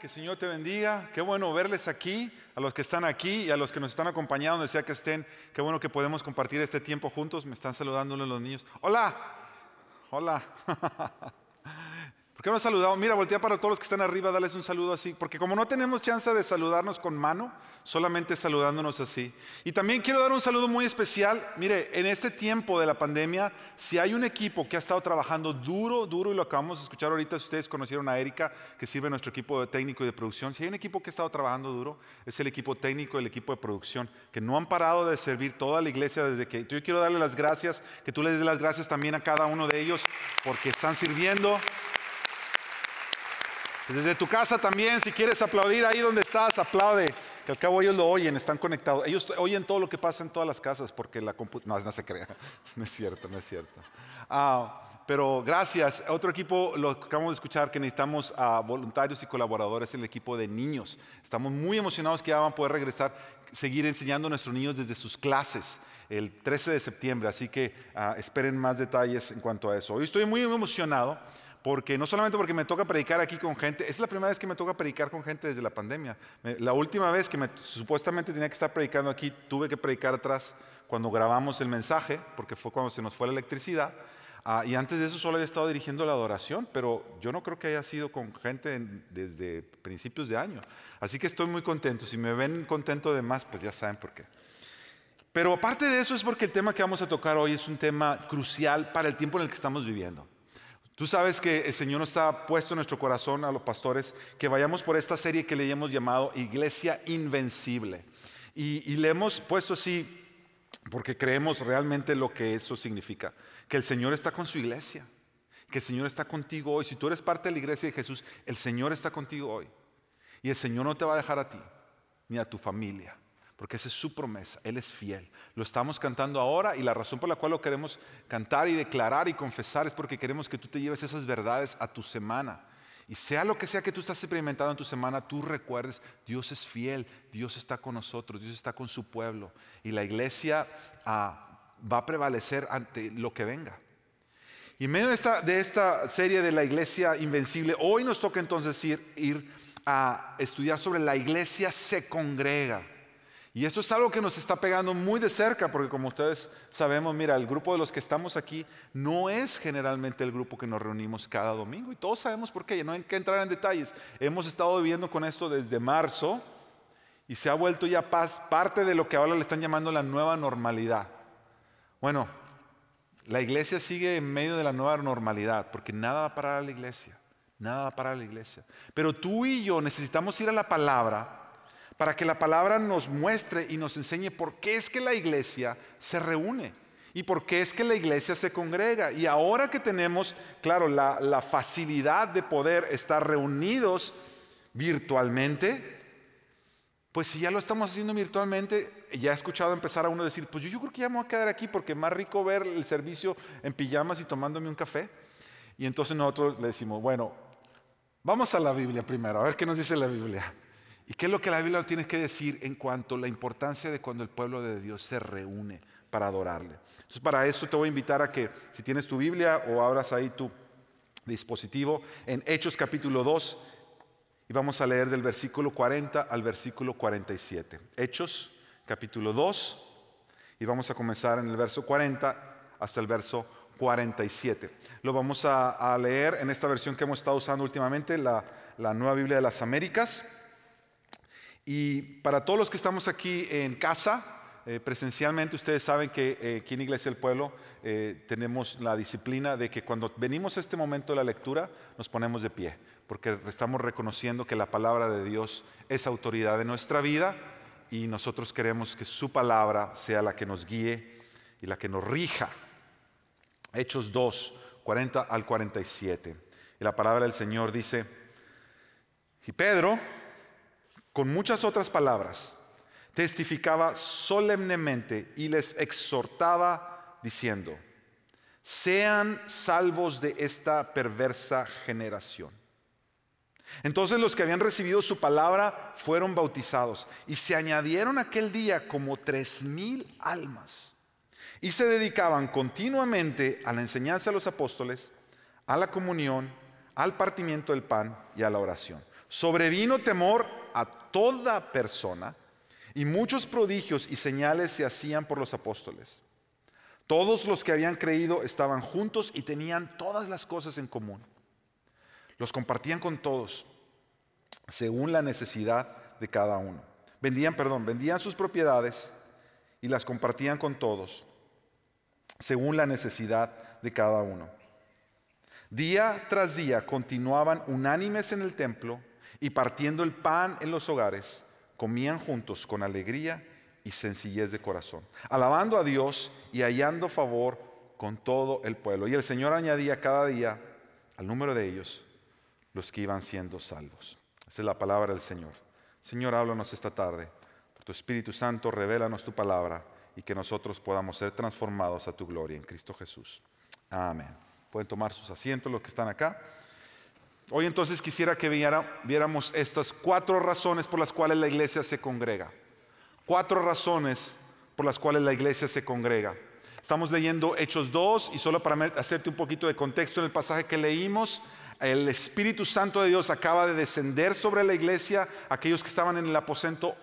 que el Señor te bendiga. Qué bueno verles aquí, a los que están aquí y a los que nos están acompañando, donde sea que estén. Qué bueno que podemos compartir este tiempo juntos. Me están saludando los niños. Hola, hola. ¿Por qué no saludamos? Mira, voltea para todos los que están arriba, dales un saludo así. Porque como no tenemos chance de saludarnos con mano, solamente saludándonos así. Y también quiero dar un saludo muy especial. Mire, en este tiempo de la pandemia, si hay un equipo que ha estado trabajando duro, duro, y lo acabamos de escuchar ahorita, si ustedes conocieron a Erika, que sirve nuestro equipo de técnico y de producción, si hay un equipo que ha estado trabajando duro, es el equipo técnico el equipo de producción, que no han parado de servir toda la iglesia desde que... Yo quiero darle las gracias, que tú les des las gracias también a cada uno de ellos, porque están sirviendo. Desde tu casa también, si quieres aplaudir ahí donde estás, aplaude. Que al cabo ellos lo oyen, están conectados. Ellos oyen todo lo que pasa en todas las casas porque la computadora... No, no se crea. No es cierto, no es cierto. Ah, pero gracias. Otro equipo, lo acabamos de escuchar, que necesitamos a voluntarios y colaboradores, el equipo de niños. Estamos muy emocionados que ya van a poder regresar, seguir enseñando a nuestros niños desde sus clases el 13 de septiembre. Así que ah, esperen más detalles en cuanto a eso. Hoy estoy muy emocionado porque no solamente porque me toca predicar aquí con gente, es la primera vez que me toca predicar con gente desde la pandemia. La última vez que me, supuestamente tenía que estar predicando aquí, tuve que predicar atrás cuando grabamos el mensaje, porque fue cuando se nos fue la electricidad. Ah, y antes de eso solo había estado dirigiendo la adoración, pero yo no creo que haya sido con gente desde principios de año. Así que estoy muy contento. Si me ven contento de más, pues ya saben por qué. Pero aparte de eso es porque el tema que vamos a tocar hoy es un tema crucial para el tiempo en el que estamos viviendo. Tú sabes que el Señor nos ha puesto en nuestro corazón a los pastores que vayamos por esta serie que le hemos llamado Iglesia Invencible. Y, le hemos puesto así porque creemos realmente lo que eso significa. Que el Señor está con su iglesia. Que el Señor está contigo hoy. Si tú eres parte de la iglesia de Jesús, el Señor está contigo hoy. Y el Señor no te va a dejar a ti, ni a tu familia porque esa es su promesa, Él es fiel. Lo estamos cantando ahora y la razón por la cual lo queremos cantar y declarar y confesar es porque queremos que tú te lleves esas verdades a tu semana. Y sea lo que sea que tú estás experimentando en tu semana, tú recuerdes, Dios es fiel, Dios está con nosotros, Dios está con su pueblo. Y la iglesia ah, va a prevalecer ante lo que venga. Y en medio de esta, serie de la iglesia invencible, hoy nos toca entonces ir a estudiar sobre la iglesia se congrega. Y esto es algo que nos está pegando muy de cerca, porque como ustedes sabemos, mira, el grupo de los que estamos aquí no es generalmente el grupo que nos reunimos cada domingo. Y todos sabemos por qué, no hay que entrar en detalles. Hemos estado viviendo con esto desde marzo y se ha vuelto ya parte de lo que ahora le están llamando la nueva normalidad. Bueno, la iglesia sigue en medio de la nueva normalidad, porque nada va a parar a la iglesia, nada va a parar a la iglesia. Pero tú y yo necesitamos ir a la palabra para que la palabra nos muestre y nos enseñe por qué es que la iglesia se reúne y por qué es que la iglesia se congrega. Y ahora que tenemos, claro, la, facilidad de poder estar reunidos virtualmente, pues si ya lo estamos haciendo virtualmente, ya he escuchado empezar a uno decir, pues yo, yo creo que ya me voy a quedar aquí porque más rico ver el servicio en pijamas y tomándome un café. Y entonces nosotros le decimos, bueno, vamos a la Biblia primero, a ver qué nos dice la Biblia. ¿Y qué es lo que la Biblia tiene que decir en cuanto a la importancia de cuando el pueblo de Dios se reúne para adorarle? Entonces, para eso te voy a invitar a que, si tienes tu Biblia o abras ahí tu dispositivo, en Hechos capítulo 2, y vamos a leer del versículo 40 al versículo 47. Hechos capítulo 2, y vamos a comenzar en el verso 40 hasta el verso 47. Lo vamos a, leer en esta versión que hemos estado usando últimamente, la, la Nueva Biblia de las Américas. Y para todos los que estamos aquí en casa, eh, presencialmente, ustedes saben que eh, aquí en Iglesia del Pueblo eh, tenemos la disciplina de que cuando venimos a este momento de la lectura nos ponemos de pie, porque estamos reconociendo que la palabra de Dios es autoridad de nuestra vida y nosotros queremos que su palabra sea la que nos guíe y la que nos rija. Hechos 2, 40 al 47. Y la palabra del Señor dice, y Pedro, con muchas otras palabras, testificaba solemnemente y les exhortaba diciendo, sean salvos de esta perversa generación. Entonces los que habían recibido su palabra fueron bautizados y se añadieron aquel día como tres mil almas y se dedicaban continuamente a la enseñanza de los apóstoles, a la comunión, al partimiento del pan y a la oración. sobrevino temor a toda persona y muchos prodigios y señales se hacían por los apóstoles. Todos los que habían creído estaban juntos y tenían todas las cosas en común. Los compartían con todos según la necesidad de cada uno. Vendían, perdón, vendían sus propiedades y las compartían con todos según la necesidad de cada uno. Día tras día continuaban unánimes en el templo y partiendo el pan en los hogares, comían juntos con alegría y sencillez de corazón, alabando a Dios y hallando favor con todo el pueblo. Y el Señor añadía cada día al número de ellos los que iban siendo salvos. Esa es la palabra del Señor. Señor, háblanos esta tarde. Por tu Espíritu Santo, revélanos tu palabra y que nosotros podamos ser transformados a tu gloria en Cristo Jesús. Amén. Pueden tomar sus asientos los que están acá. Hoy entonces quisiera que viéramos estas cuatro razones por las cuales la iglesia se congrega. Cuatro razones por las cuales la iglesia se congrega. Estamos leyendo Hechos 2 y solo para hacerte un poquito de contexto en el pasaje que leímos, el Espíritu Santo de Dios acaba de descender sobre la iglesia, aquellos que estaban en el aposento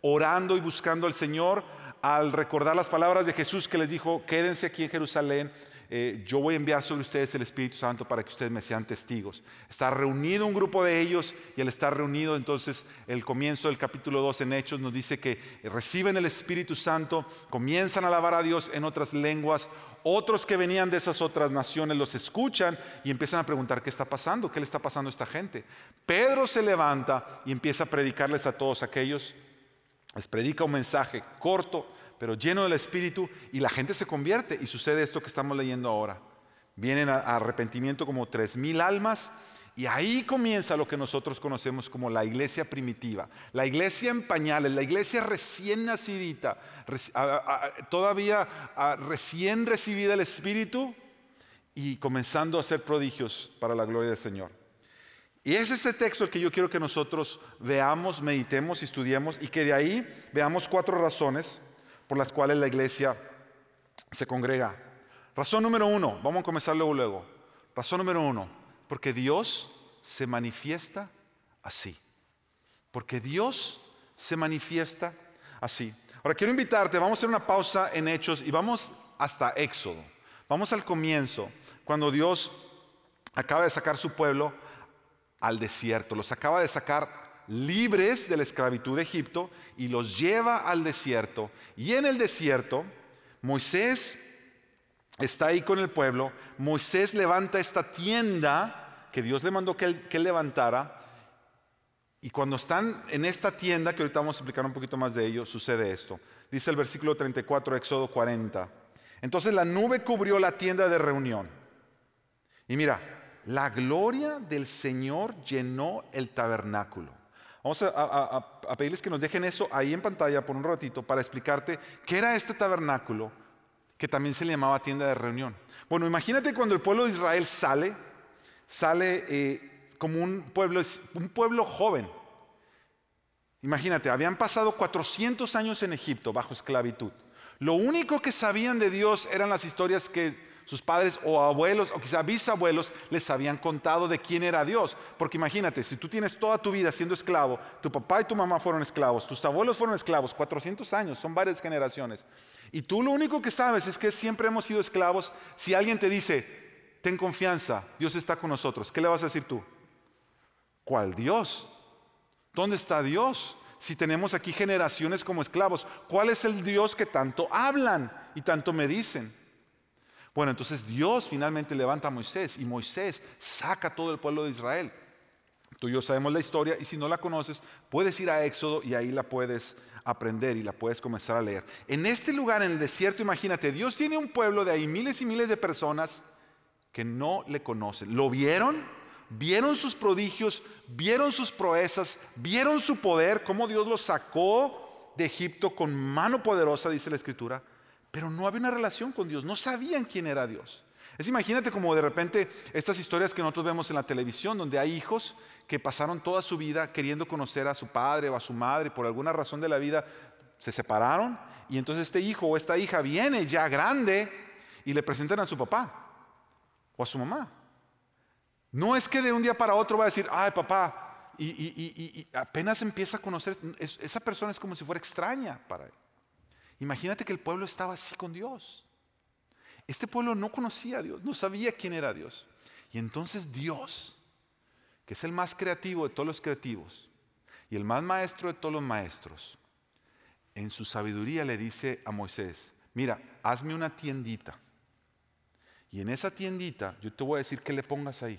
orando y buscando al Señor, al recordar las palabras de Jesús que les dijo, quédense aquí en Jerusalén, eh, yo voy a enviar sobre ustedes el Espíritu Santo para que ustedes me sean testigos. Está reunido un grupo de ellos y al estar reunido entonces el comienzo del capítulo 2 en Hechos nos dice que reciben el Espíritu Santo, comienzan a alabar a Dios en otras lenguas, otros que venían de esas otras naciones los escuchan y empiezan a preguntar qué está pasando, qué le está pasando a esta gente. Pedro se levanta y empieza a predicarles a todos aquellos, les predica un mensaje corto, pero lleno del Espíritu y la gente se convierte y sucede esto que estamos leyendo ahora. Vienen a, arrepentimiento como tres mil almas y ahí comienza lo que nosotros conocemos como la iglesia primitiva, la iglesia en pañales, la iglesia recién nacidita, todavía recién recibida el Espíritu y comenzando a hacer prodigios para la gloria del Señor. Y es ese texto el que yo quiero que nosotros veamos, meditemos, estudiemos y que de ahí veamos cuatro razones por las cuales la iglesia se congrega. Razón número uno, vamos a comenzar luego, luego. Razón número uno, porque Dios se manifiesta así. Porque Dios se manifiesta así. Ahora quiero invitarte, vamos a hacer una pausa en Hechos y vamos hasta Éxodo. Vamos al comienzo, cuando Dios acaba de sacar su pueblo al desierto, los acaba de sacar libres de la esclavitud de Egipto y los lleva al desierto. Y en el desierto, Moisés está ahí con el pueblo, Moisés levanta esta tienda que Dios le mandó que él, levantara. Y cuando están en esta tienda, que ahorita vamos a explicar un poquito más de ello, sucede esto. Dice el versículo 34, Éxodo 40. Entonces la nube cubrió la tienda de reunión. Y mira, la gloria del Señor llenó el tabernáculo. Vamos a, pedirles que nos dejen eso ahí en pantalla por un ratito para explicarte qué era este tabernáculo que también se le llamaba tienda de reunión. Bueno, imagínate cuando el pueblo de Israel sale, sale eh, como un pueblo, un pueblo joven. Imagínate, habían pasado 400 años en Egipto bajo esclavitud. Lo único que sabían de Dios eran las historias que sus padres o abuelos o quizá bisabuelos les habían contado de quién era Dios. Porque imagínate, si tú tienes toda tu vida siendo esclavo, tu papá y tu mamá fueron esclavos, tus abuelos fueron esclavos, 400 años, son varias generaciones. Y tú lo único que sabes es que siempre hemos sido esclavos. Si alguien te dice, ten confianza, Dios está con nosotros, ¿qué le vas a decir tú? ¿Cuál Dios? ¿Dónde está Dios? Si tenemos aquí generaciones como esclavos, ¿cuál es el Dios que tanto hablan y tanto me dicen? Bueno, entonces Dios finalmente levanta a Moisés y Moisés saca a todo el pueblo de Israel. Tú y yo sabemos la historia y si no la conoces, puedes ir a Éxodo y ahí la puedes aprender y la puedes comenzar a leer. En este lugar, en el desierto, imagínate, Dios tiene un pueblo de ahí, miles y miles de personas que no le conocen. ¿Lo vieron? Vieron sus prodigios, vieron sus proezas, vieron su poder, cómo Dios los sacó de Egipto con mano poderosa, dice la Escritura pero no había una relación con Dios, no sabían quién era Dios. Es imagínate como de repente estas historias que nosotros vemos en la televisión, donde hay hijos que pasaron toda su vida queriendo conocer a su padre o a su madre, por alguna razón de la vida se separaron y entonces este hijo o esta hija viene ya grande y le presentan a su papá o a su mamá. No es que de un día para otro va a decir, ay papá, y, apenas empieza a conocer, esa persona es como si fuera extraña para él. Imagínate que el pueblo estaba así con Dios. Este pueblo no conocía a Dios, no sabía quién era Dios. Y entonces Dios, que es el más creativo de todos los creativos y el más maestro de todos los maestros, en su sabiduría le dice a Moisés, mira, hazme una tiendita. Y en esa tiendita yo te voy a decir que le pongas ahí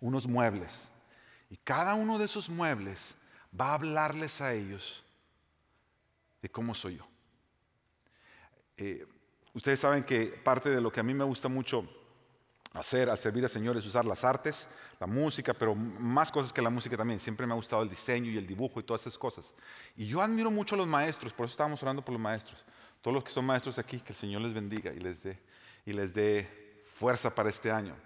unos muebles. Y cada uno de esos muebles va a hablarles a ellos de cómo soy yo. Eh, ustedes saben que parte de lo que a mí me gusta mucho hacer al servir al Señor es usar las artes, la música, pero más cosas que la música también. Siempre me ha gustado el diseño y el dibujo y todas esas cosas. Y yo admiro mucho a los maestros, por eso estábamos orando por los maestros. Todos los que son maestros aquí, que el Señor les bendiga y les dé, y les dé fuerza para este año.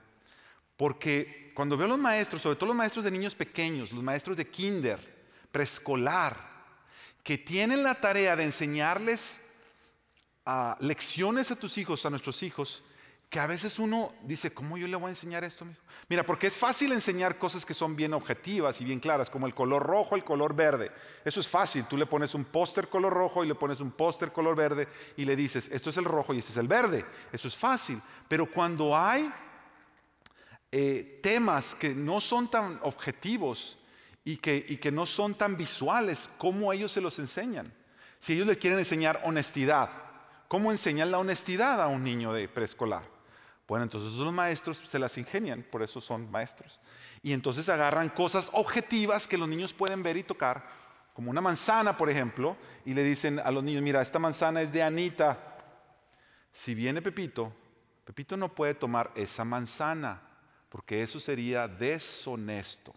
Porque cuando veo a los maestros, sobre todo los maestros de niños pequeños, los maestros de kinder, preescolar, que tienen la tarea de enseñarles lecciones a tus hijos, a nuestros hijos, que a veces uno dice, ¿cómo yo le voy a enseñar esto? Mira, porque es fácil enseñar cosas que son bien objetivas y bien claras, como el color rojo, el color verde. Eso es fácil. Tú le pones un póster color rojo y le pones un póster color verde y le dices, esto es el rojo y este es el verde. Eso es fácil. Pero cuando hay eh, temas que no son tan objetivos y que, y que no son tan visuales, ¿cómo ellos se los enseñan? Si ellos le quieren enseñar honestidad, ¿cómo enseñan la honestidad a un niño de preescolar? Bueno, entonces los maestros se las ingenian, por eso son maestros. Y entonces agarran cosas objetivas que los niños pueden ver y tocar, como una manzana, por ejemplo, y le dicen a los niños, mira, esta manzana es de Anita. Si viene Pepito, Pepito no puede tomar esa manzana, porque eso sería deshonesto.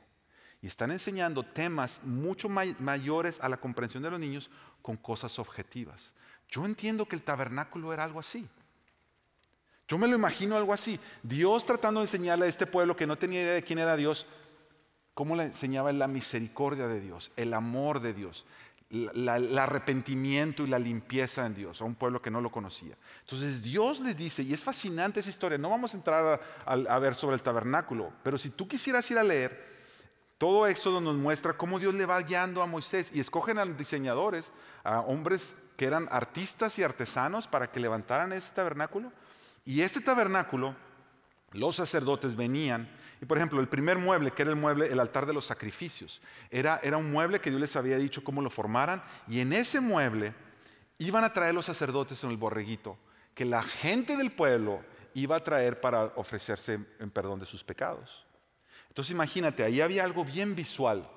Y están enseñando temas mucho mayores a la comprensión de los niños con cosas objetivas. Yo entiendo que el tabernáculo era algo así. Yo me lo imagino algo así. Dios tratando de enseñarle a este pueblo que no tenía idea de quién era Dios, cómo le enseñaba la misericordia de Dios, el amor de Dios, el arrepentimiento y la limpieza en Dios, a un pueblo que no lo conocía. Entonces Dios les dice, y es fascinante esa historia, no vamos a entrar a, ver sobre el tabernáculo, pero si tú quisieras ir a leer, todo Éxodo nos muestra cómo Dios le va guiando a Moisés y escogen a diseñadores, a hombres que eran artistas y artesanos para que levantaran ese tabernáculo. Y este tabernáculo, los sacerdotes venían, y por ejemplo, el primer mueble, que era el mueble, el altar de los sacrificios, era, era un mueble que Dios les había dicho cómo lo formaran, y en ese mueble iban a traer los sacerdotes en el borreguito, que la gente del pueblo iba a traer para ofrecerse en perdón de sus pecados. Entonces imagínate, ahí había algo bien visual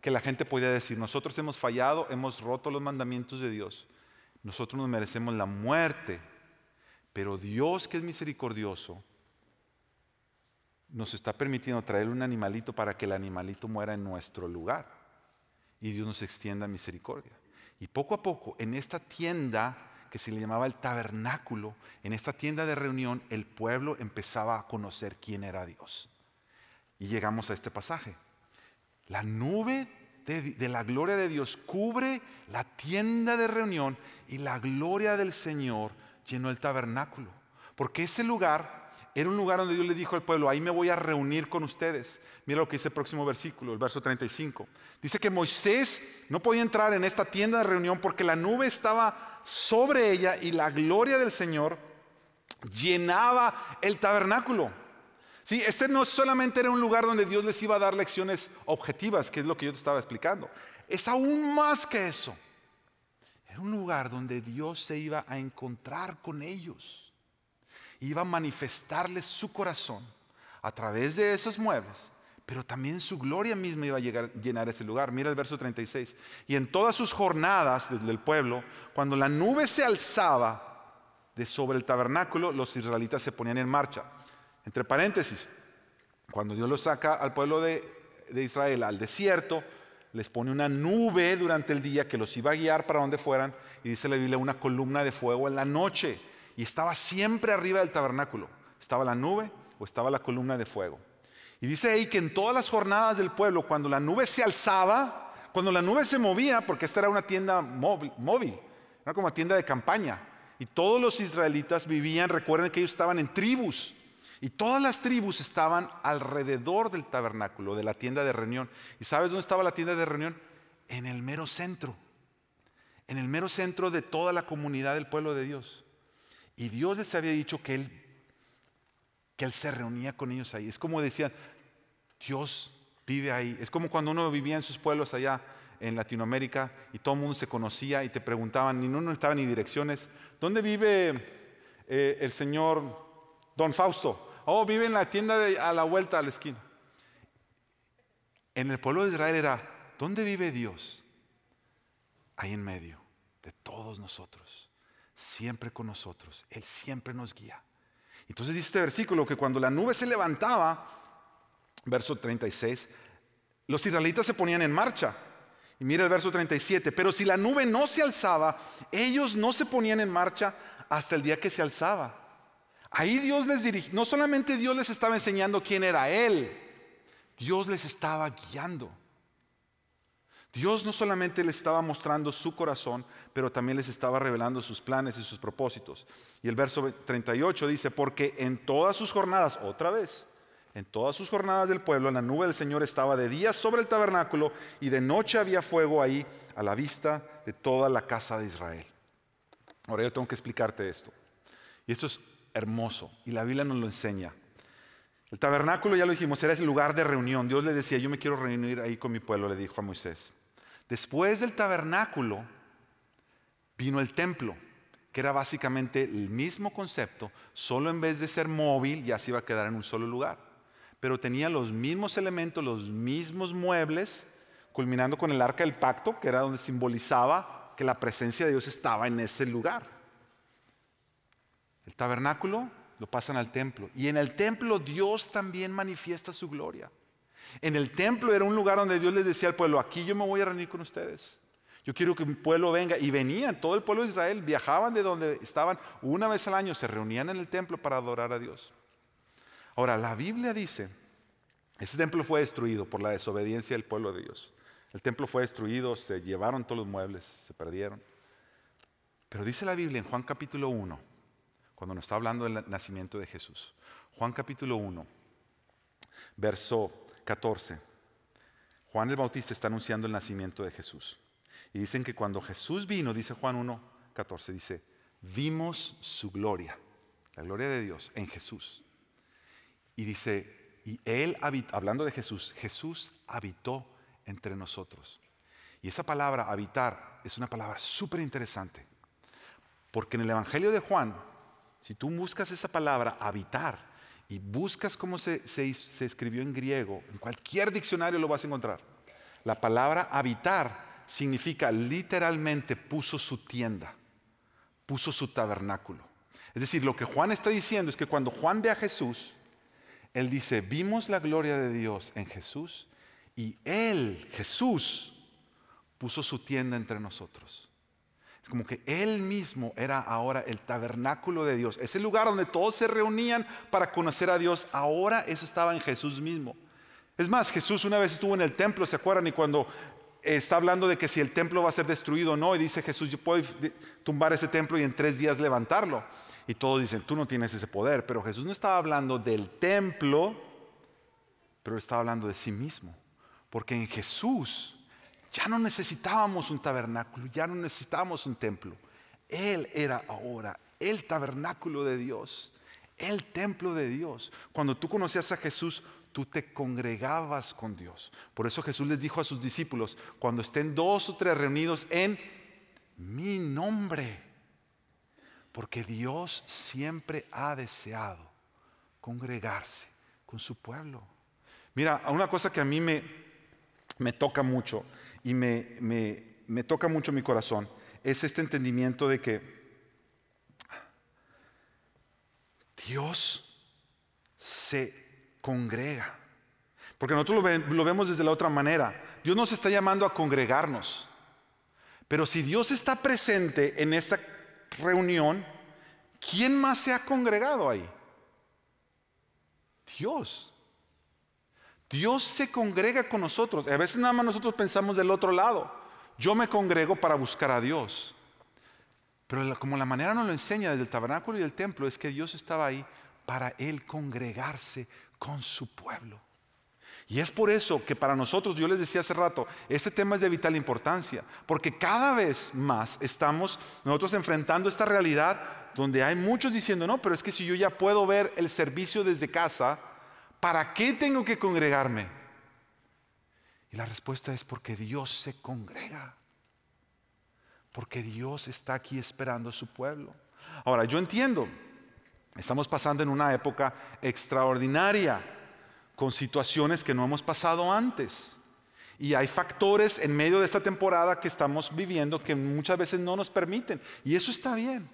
que la gente podía decir, nosotros hemos fallado, hemos roto los mandamientos de Dios, nosotros nos merecemos la muerte pero Dios que es misericordioso nos está permitiendo traer un animalito para que el animalito muera en nuestro lugar. Y Dios nos extienda misericordia. Y poco a poco, en esta tienda que se le llamaba el tabernáculo, en esta tienda de reunión, el pueblo empezaba a conocer quién era Dios. Y llegamos a este pasaje. La nube de, la gloria de Dios cubre la tienda de reunión y la gloria del Señor llenó el tabernáculo. Porque ese lugar era un lugar donde Dios le dijo al pueblo, ahí me voy a reunir con ustedes. Mira lo que dice el próximo versículo, el verso 35. Dice que Moisés no podía entrar en esta tienda de reunión porque la nube estaba sobre ella y la gloria del Señor llenaba el tabernáculo. Sí, este no solamente era un lugar donde Dios les iba a dar lecciones objetivas, que es lo que yo te estaba explicando. Es aún más que eso. Era un lugar donde Dios se iba a encontrar con ellos. Iba a manifestarles su corazón a través de esos muebles, pero también su gloria misma iba a llegar, llenar ese lugar. Mira el verso 36. Y en todas sus jornadas desde el pueblo, cuando la nube se alzaba de sobre el tabernáculo, los israelitas se ponían en marcha. Entre paréntesis, cuando Dios los saca al pueblo de, Israel al desierto, les pone una nube durante el día que los iba a guiar para donde fueran y dice la Biblia una columna de fuego en la noche y estaba siempre arriba del tabernáculo. Estaba la nube o estaba la columna de fuego. Y dice ahí que en todas las jornadas del pueblo, cuando la nube se alzaba, cuando la nube se movía, porque esta era una tienda móvil, era como tienda de campaña, y todos los israelitas vivían, recuerden que ellos estaban en tribus, Y todas las tribus estaban alrededor del tabernáculo, de la tienda de reunión. ¿Y sabes dónde estaba la tienda de reunión? En el mero centro. En el mero centro de toda la comunidad del pueblo de Dios. Y Dios les había dicho que Él, que él se reunía con ellos ahí. Es como decían, Dios vive ahí. Es como cuando uno vivía en sus pueblos allá en Latinoamérica y todo el mundo se conocía y te preguntaban, ni uno estaba ni direcciones. ¿Dónde vive eh, el señor Don Fausto? Oh, vive en la tienda de, a la vuelta a la esquina. En el pueblo de Israel era, ¿dónde vive Dios? Ahí en medio de todos nosotros, siempre con nosotros. Él siempre nos guía. Entonces dice este versículo que cuando la nube se levantaba, verso 36, los israelitas se ponían en marcha. Y mira el verso 37, pero si la nube no se alzaba, ellos no se ponían en marcha hasta el día que se alzaba. Ahí Dios les dirigía, no solamente Dios les estaba enseñando quién era Él, Dios les estaba guiando. Dios no solamente les estaba mostrando su corazón, pero también les estaba revelando sus planes y sus propósitos. Y el verso 38 dice, porque en todas sus jornadas, otra vez, en todas sus jornadas del pueblo, la nube del Señor estaba de día sobre el tabernáculo y de noche había fuego ahí a la vista de toda la casa de Israel. Ahora yo tengo que explicarte esto. Y esto es hermoso y la Biblia nos lo enseña. El tabernáculo, ya lo dijimos, era el lugar de reunión. Dios le decía, yo me quiero reunir ahí con mi pueblo, le dijo a Moisés. Después del tabernáculo vino el templo, que era básicamente el mismo concepto, solo en vez de ser móvil ya se iba a quedar en un solo lugar pero tenía los mismos elementos, los mismos muebles, culminando con el arca del pacto, que era donde simbolizaba que la presencia de Dios estaba en ese lugar. El tabernáculo lo pasan al templo y en el templo Dios también manifiesta su gloria. En el templo era un lugar donde Dios les decía al pueblo, aquí yo me voy a reunir con ustedes. Yo quiero que mi pueblo venga. Y venían, todo el pueblo de Israel, viajaban de donde estaban una vez al año, se reunían en el templo para adorar a Dios. Ahora, la Biblia dice, ese templo fue destruido por la desobediencia del pueblo de Dios. El templo fue destruido, se llevaron todos los muebles, se perdieron. Pero dice la Biblia en Juan capítulo 1, cuando nos está hablando del nacimiento de Jesús. Juan capítulo 1, verso 14. Juan el Bautista está anunciando el nacimiento de Jesús. Y dicen que cuando Jesús vino, dice Juan 1, 14, dice, vimos su gloria, la gloria de Dios en Jesús. Y dice, y él, hablando de Jesús, Jesús habitó entre nosotros. Y esa palabra habitar es una palabra súper interesante. Porque en el Evangelio de Juan, si tú buscas esa palabra habitar y buscas cómo se, se escribió en griego, en cualquier diccionario lo vas a encontrar. La palabra habitar significa literalmente puso su tienda, puso su tabernáculo. Es decir, lo que Juan está diciendo es que cuando Juan ve a Jesús, él dice, vimos la gloria de Dios en Jesús y Él, Jesús, puso su tienda entre nosotros. Es como que Él mismo era ahora el tabernáculo de Dios. Ese lugar donde todos se reunían para conocer a Dios, ahora eso estaba en Jesús mismo. Es más, Jesús una vez estuvo en el templo, ¿se acuerdan? Y cuando está hablando de que si el templo va a ser destruido o no, y dice Jesús, yo puedo tumbar ese templo y en tres días levantarlo. Y todos dicen, tú no tienes ese poder, pero Jesús no estaba hablando del templo, pero estaba hablando de sí mismo. Porque en Jesús ya no necesitábamos un tabernáculo, ya no necesitábamos un templo. Él era ahora el tabernáculo de Dios, el templo de Dios. Cuando tú conocías a Jesús, tú te congregabas con Dios. Por eso Jesús les dijo a sus discípulos, cuando estén dos o tres reunidos en mi nombre, porque Dios siempre ha deseado congregarse con su pueblo. Mira, una cosa que a mí me, me toca mucho y me, me, me toca mucho mi corazón es este entendimiento de que Dios se congrega. Porque nosotros lo, vemos desde la otra manera. Dios nos está llamando a congregarnos. Pero si Dios está presente en esta reunión, ¿quién más se ha congregado ahí? Dios. Dios se congrega con nosotros. A veces nada más nosotros pensamos del otro lado. Yo me congrego para buscar a Dios. Pero como la manera nos lo enseña desde el tabernáculo y el templo es que Dios estaba ahí para Él congregarse con su pueblo. Y es por eso que para nosotros, yo les decía hace rato, este tema es de vital importancia, porque cada vez más estamos nosotros enfrentando esta realidad donde hay muchos diciendo, no, pero es que si yo ya puedo ver el servicio desde casa, ¿para qué tengo que congregarme? Y la respuesta es porque Dios se congrega, porque Dios está aquí esperando a su pueblo. Ahora, yo entiendo, estamos pasando en una época extraordinaria con situaciones que no hemos pasado antes. Y hay factores en medio de esta temporada que estamos viviendo que muchas veces no nos permiten. Y eso está bien.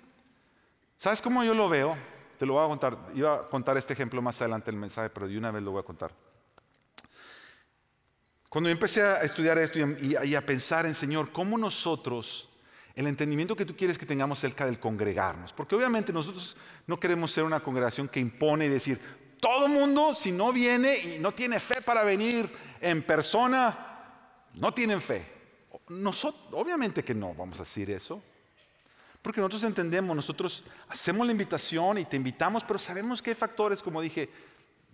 ¿Sabes cómo yo lo veo? Te lo voy a contar. Iba a contar este ejemplo más adelante en el mensaje, pero de una vez lo voy a contar. Cuando yo empecé a estudiar esto y a, pensar en, Señor, ¿cómo nosotros, el entendimiento que tú quieres que tengamos cerca del congregarnos? Porque obviamente nosotros no queremos ser una congregación que impone y decir, todo mundo, si no viene y no tiene fe para venir en persona, no tienen fe. Obviamente que no vamos a decir eso. Porque nosotros entendemos, nosotros hacemos la invitación y te invitamos, pero sabemos que hay factores, como dije,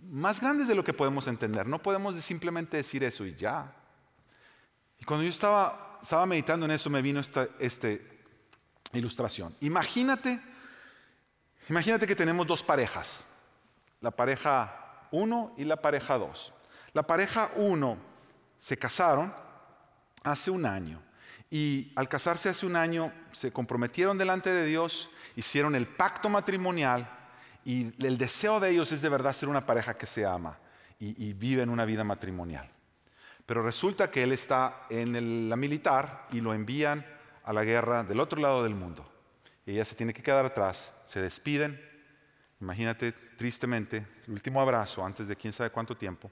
más grandes de lo que podemos entender. No podemos simplemente decir eso y ya. Y cuando yo estaba, estaba meditando en eso, me vino esta este ilustración. Imagínate, imagínate que tenemos dos parejas la pareja 1 y la pareja 2. La pareja 1 se casaron hace un año y al casarse hace un año se comprometieron delante de Dios, hicieron el pacto matrimonial y el deseo de ellos es de verdad ser una pareja que se ama y, vive en una vida matrimonial. Pero resulta que él está en la militar y lo envían a la guerra del otro lado del mundo. Y ella se tiene que quedar atrás, se despiden Imagínate tristemente el último abrazo antes de quién sabe cuánto tiempo.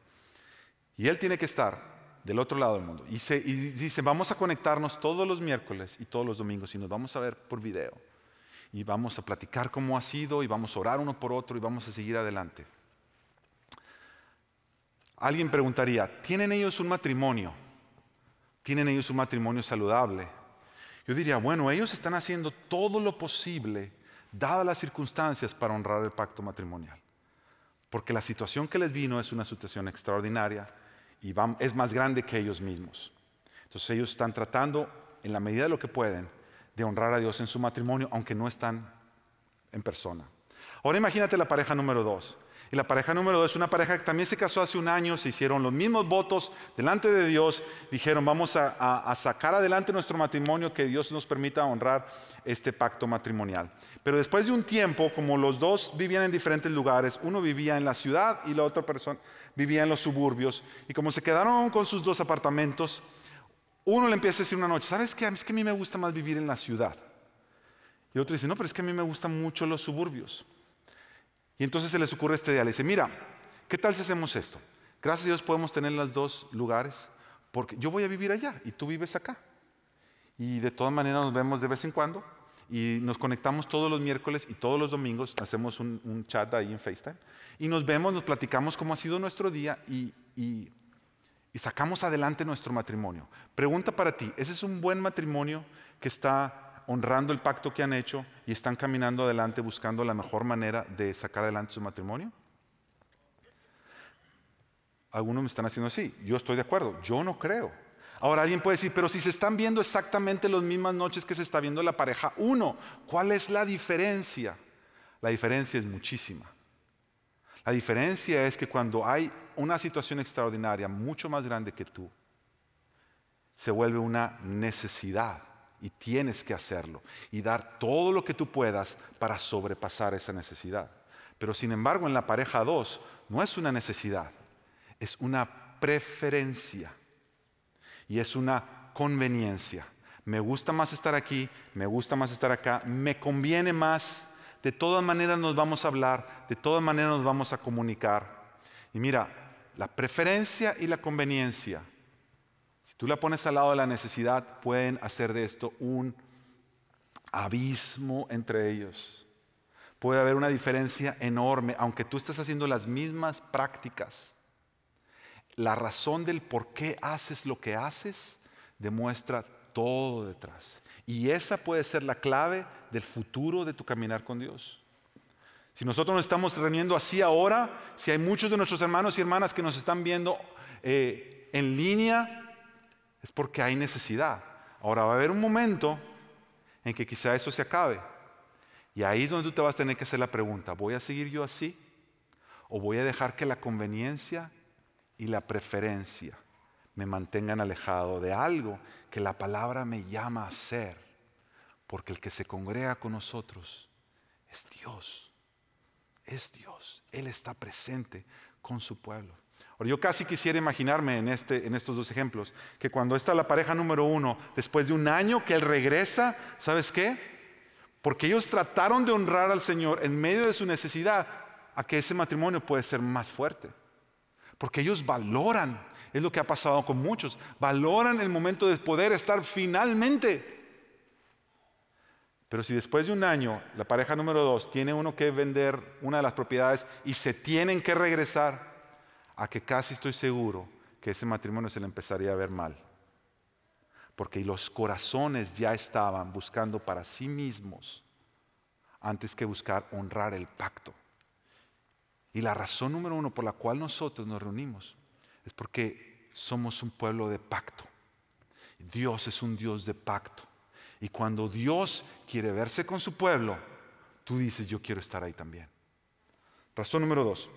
Y él tiene que estar del otro lado del mundo. Y, dice, vamos a conectarnos todos los miércoles y todos los domingos y nos vamos a ver por video. Y vamos a platicar cómo ha sido y vamos a orar uno por otro y vamos a seguir adelante. Alguien preguntaría, ¿tienen ellos un matrimonio? ¿Tienen ellos un matrimonio saludable? Yo diría, bueno, ellos están haciendo todo lo posible dadas las circunstancias para honrar el pacto matrimonial. Porque la situación que les vino es una situación extraordinaria y es más grande que ellos mismos. Entonces ellos están tratando, en la medida de lo que pueden, de honrar a Dios en su matrimonio, aunque no están en persona. Ahora imagínate la pareja número dos. Y la pareja número dos es una pareja que también se casó hace un año, se hicieron los mismos votos delante de Dios, dijeron vamos a, sacar adelante nuestro matrimonio, que Dios nos permita honrar este pacto matrimonial. Pero después de un tiempo, como los dos vivían en diferentes lugares, uno vivía en la ciudad y la otra persona vivía en los suburbios, y como se quedaron con sus dos apartamentos, uno le empieza a decir una noche, ¿sabes qué? Es que a mí me gusta más vivir en la ciudad. Y el otro dice, no, pero es que a mí me gustan mucho los suburbios. Y entonces se les ocurre esta idea, le dice, mira, ¿qué tal si hacemos esto? Gracias a Dios podemos tener los dos lugares, porque yo voy a vivir allá y tú vives acá. Y de todas maneras nos vemos de vez en cuando y nos conectamos todos los miércoles y todos los domingos, hacemos un, chat ahí en FaceTime y nos vemos, nos platicamos cómo ha sido nuestro día y, y sacamos adelante nuestro matrimonio. Pregunta para ti, ¿ese es un buen matrimonio que está honrando el pacto que han hecho y están caminando adelante buscando la mejor manera de sacar adelante su matrimonio? Algunos me están haciendo así. Yo estoy de acuerdo. Yo no creo. Ahora alguien puede decir, pero si se están viendo exactamente las mismas noches que se está viendo la pareja uno, ¿cuál es la diferencia? La diferencia es muchísima. La diferencia es que cuando hay una situación extraordinaria mucho más grande que tú, se vuelve una necesidad y tienes que hacerlo y dar todo lo que tú puedas para sobrepasar esa necesidad. Pero sin embargo en la pareja 2 no es una necesidad, es una preferencia y es una conveniencia. Me gusta más estar aquí, me gusta más estar acá, me conviene más, de todas maneras nos vamos a hablar, de todas maneras nos vamos a comunicar. Y mira, la preferencia y la conveniencia si tú la pones al lado de la necesidad, pueden hacer de esto un abismo entre ellos. Puede haber una diferencia enorme, aunque tú estés haciendo las mismas prácticas. La razón del por qué haces lo que haces demuestra todo detrás. Y esa puede ser la clave del futuro de tu caminar con Dios. Si nosotros nos estamos reuniendo así ahora, si hay muchos de nuestros hermanos y hermanas que nos están viendo eh, en línea, es porque hay necesidad. Ahora va a haber un momento en que quizá eso se acabe. Y ahí es donde tú te vas a tener que hacer la pregunta, ¿voy a seguir yo así? ¿O voy a dejar que la conveniencia y la preferencia me mantengan alejado de algo que la palabra me llama a hacer? Porque el que se congrega con nosotros es Dios es Dios. Él está presente con su pueblo. Ahora, yo casi quisiera imaginarme en, este, en estos dos ejemplos que cuando está la pareja número uno, después de un año que él regresa, ¿sabes qué? Porque ellos trataron de honrar al Señor en medio de su necesidad, a que ese matrimonio puede ser más fuerte. Porque ellos valoran, es lo que ha pasado con muchos, valoran el momento de poder estar finalmente pero si después de un año la pareja número dos tiene uno que vender una de las propiedades y se tienen que regresar, a que casi estoy seguro que ese matrimonio se le empezaría a ver mal. Porque los corazones ya estaban buscando para sí mismos antes que buscar honrar el pacto. Y la razón número uno por la cual nosotros nos reunimos es porque somos un pueblo de pacto. Dios es un Dios de pacto. Y cuando Dios quiere verse con su pueblo, tú dices, yo quiero estar ahí también. Razón número dos.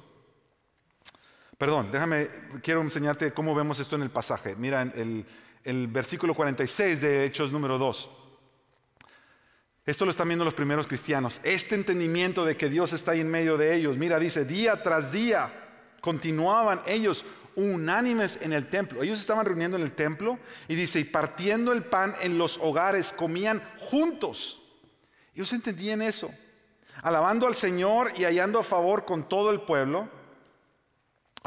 Perdón, déjame, quiero enseñarte cómo vemos esto en el pasaje. Mira el, el versículo 46 de Hechos número 2. Esto lo están viendo los primeros cristianos. Este entendimiento de que Dios está ahí en medio de ellos. Mira, dice, día tras día continuaban ellos unánimes en el templo. Ellos estaban reuniendo en el templo y dice, y partiendo el pan en los hogares, comían juntos. Ellos entendían eso. Alabando al Señor y hallando a favor con todo el pueblo.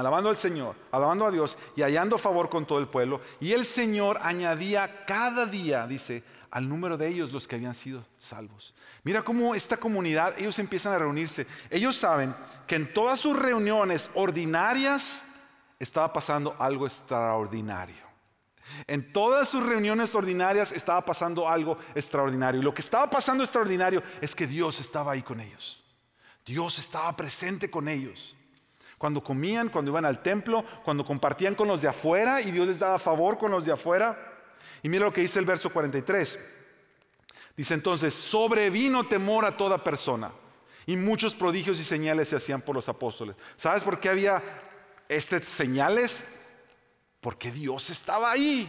Alabando al Señor, alabando a Dios y hallando favor con todo el pueblo. Y el Señor añadía cada día, dice, al número de ellos los que habían sido salvos. Mira cómo esta comunidad, ellos empiezan a reunirse. Ellos saben que en todas sus reuniones ordinarias, estaba pasando algo extraordinario. En todas sus reuniones ordinarias estaba pasando algo extraordinario. Y lo que estaba pasando extraordinario es que Dios estaba ahí con ellos. Dios estaba presente con ellos. Cuando comían, cuando iban al templo, cuando compartían con los de afuera y Dios les daba favor con los de afuera. Y mira lo que dice el verso 43. Dice entonces, sobrevino temor a toda persona. Y muchos prodigios y señales se hacían por los apóstoles. ¿Sabes por qué había estas señales? Porque Dios estaba ahí.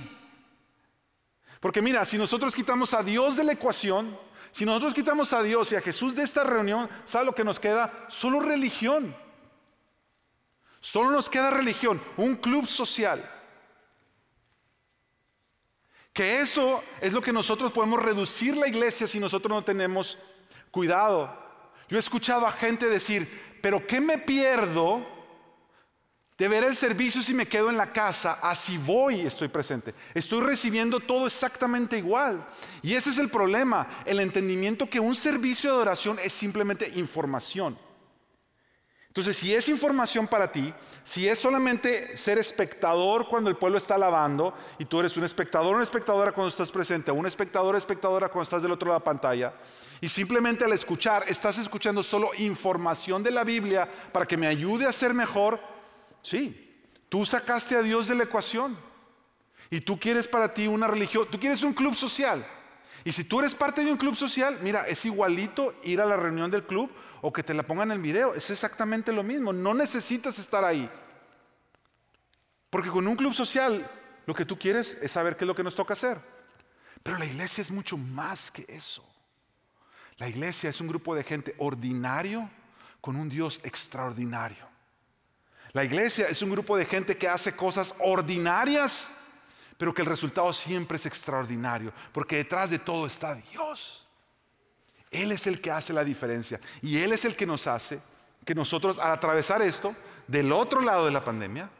Porque mira, si nosotros quitamos a Dios de la ecuación, si nosotros quitamos a Dios y a Jesús de esta reunión, ¿sabe lo que nos queda? Solo religión. Solo nos queda religión, un club social. Que eso es lo que nosotros podemos reducir la iglesia si nosotros no tenemos cuidado. Yo he escuchado a gente decir, pero ¿qué me pierdo de ver el servicio si me quedo en la casa, así voy, estoy presente. Estoy recibiendo todo exactamente igual. Y ese es el problema, el entendimiento que un servicio de oración es simplemente información. Entonces, si es información para ti, si es solamente ser espectador cuando el pueblo está alabando, y tú eres un espectador una espectadora cuando estás presente, un espectador espectadora cuando estás del otro lado de la pantalla, y simplemente al escuchar, estás escuchando solo información de la Biblia para que me ayude a ser mejor, Sí, tú sacaste a Dios de la ecuación. Y tú quieres para ti una religión, tú quieres un club social. Y si tú eres parte de un club social, mira, es igualito ir a la reunión del club o que te la pongan en el video. Es exactamente lo mismo. No necesitas estar ahí. Porque con un club social lo que tú quieres es saber qué es lo que nos toca hacer. Pero la iglesia es mucho más que eso. La iglesia es un grupo de gente ordinario con un Dios extraordinario. La iglesia es un grupo de gente que hace cosas ordinarias, pero que el resultado siempre es extraordinario, porque detrás de todo está Dios. Él es el que hace la diferencia y Él es el que nos hace que nosotros al atravesar esto, del otro lado de la pandemia,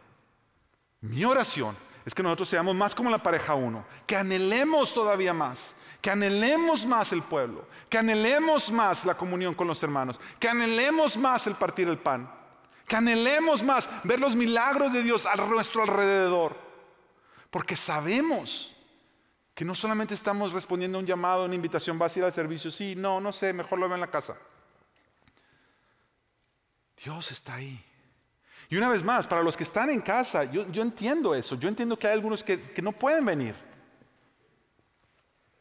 mi oración es que nosotros seamos más como la pareja uno, que anhelemos todavía más, que anhelemos más el pueblo, que anhelemos más la comunión con los hermanos, que anhelemos más el partir el pan que anhelemos más ver los milagros de Dios a nuestro alrededor. Porque sabemos que no solamente estamos respondiendo a un llamado, una invitación, vas a ir al servicio, sí, no, no sé, mejor lo veo en la casa. Dios está ahí. Y una vez más, para los que están en casa, yo, entiendo eso. Yo entiendo que hay algunos que, no pueden venir.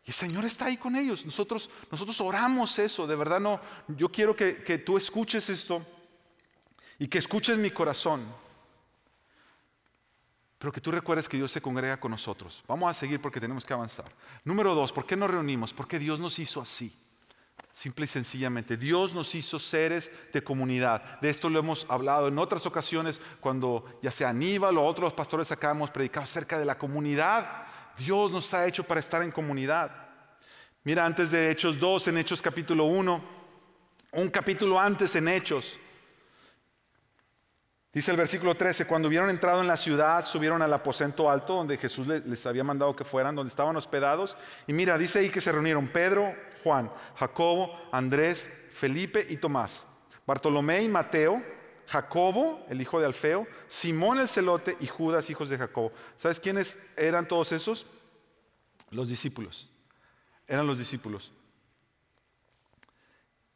Y el Señor está ahí con ellos. Nosotros, nosotros oramos eso. De verdad, no. Yo quiero que, que tú escuches esto y que escuches mi corazón. Pero que tú recuerdes que Dios se congrega con nosotros. Vamos a seguir porque tenemos que avanzar. Número dos, ¿por qué nos reunimos? Porque Dios nos hizo así. Simple y sencillamente, Dios nos hizo seres de comunidad. De esto lo hemos hablado en otras ocasiones cuando ya sea Aníbal o otros pastores acá hemos predicado acerca de la comunidad. Dios nos ha hecho para estar en comunidad. Mira, antes de Hechos 2, en Hechos capítulo 1, un capítulo antes en Hechos, Dice el versículo 13, cuando hubieron entrado en la ciudad, subieron al aposento alto donde Jesús les había mandado que fueran, donde estaban hospedados. Y mira, dice ahí que se reunieron Pedro, Juan, Jacobo, Andrés, Felipe y Tomás, Bartolomé y Mateo, Jacobo, el hijo de Alfeo, Simón el celote y Judas, hijos de Jacobo. ¿Sabes quiénes eran todos esos? Los discípulos. Eran los discípulos.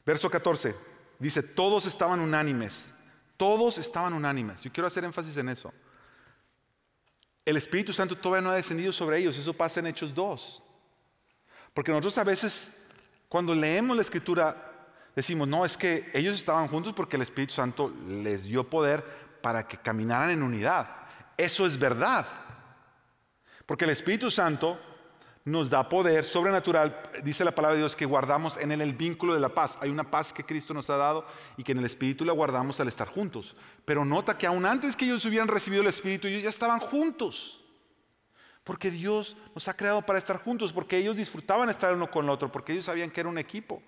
Verso 14. Dice, todos estaban unánimes todos estaban unánimes. Yo quiero hacer énfasis en eso. El Espíritu Santo todavía no ha descendido sobre ellos. Eso pasa en Hechos 2. Porque nosotros a veces, cuando leemos la Escritura, decimos, no, es que ellos estaban juntos porque el Espíritu Santo les dio poder para que caminaran en unidad. Eso es verdad. Porque el Espíritu Santo nos da poder sobrenatural. Dice la palabra de Dios que guardamos en él el vínculo de la paz. Hay una paz que Cristo nos ha dado y que en el Espíritu la guardamos al estar juntos. Pero nota que aún antes que ellos hubieran recibido el Espíritu, ellos ya estaban juntos. Porque Dios nos ha creado para estar juntos, porque ellos disfrutaban estar uno con el otro, porque ellos sabían que era un equipo.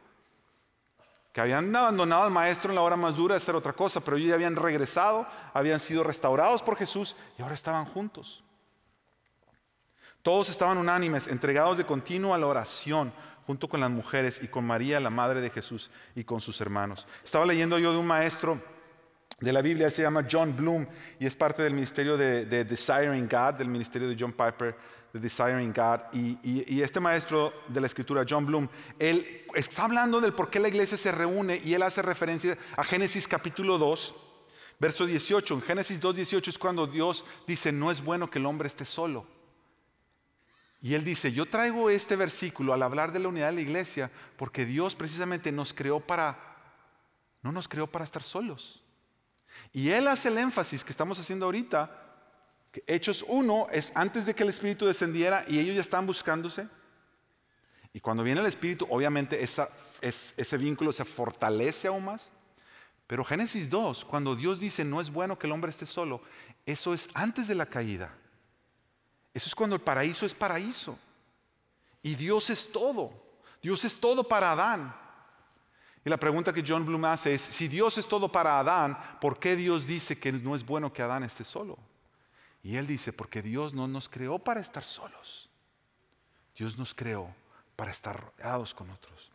Que habían abandonado al maestro en la hora más dura de hacer otra cosa, pero ellos ya habían regresado, habían sido restaurados por Jesús y ahora estaban juntos. Todos estaban unánimes, entregados de continuo a la oración, junto con las mujeres y con María, la madre de Jesús, y con sus hermanos. Estaba leyendo yo de un maestro de la Biblia, se llama John Bloom, y es parte del ministerio de, Desiring God, del ministerio de John Piper, de Desiring God. Y, este maestro de la escritura, John Bloom, él está hablando del por qué la iglesia se reúne y él hace referencia a Génesis capítulo 2. Verso 18, en Génesis 2, 18 es cuando Dios dice, no es bueno que el hombre esté solo. Y él dice, yo traigo este versículo al hablar de la unidad de la iglesia porque Dios precisamente nos creó para, no nos creó para estar solos. Y él hace el énfasis que estamos haciendo ahorita, que Hechos 1 es antes de que el Espíritu descendiera y ellos ya están buscándose. Y cuando viene el Espíritu, obviamente ese vínculo se fortalece aún más. Pero Génesis 2, cuando Dios dice no es bueno que el hombre esté solo, eso es antes de la caída. Eso es cuando el paraíso es paraíso. Y Dios es todo. Dios es todo para Adán. Y la pregunta que John Bloom hace es, si Dios es todo para Adán, ¿por qué Dios dice que no es bueno que Adán esté solo? Y él dice, porque Dios no nos creó para estar solos. Dios nos creó para estar rodeados con otros.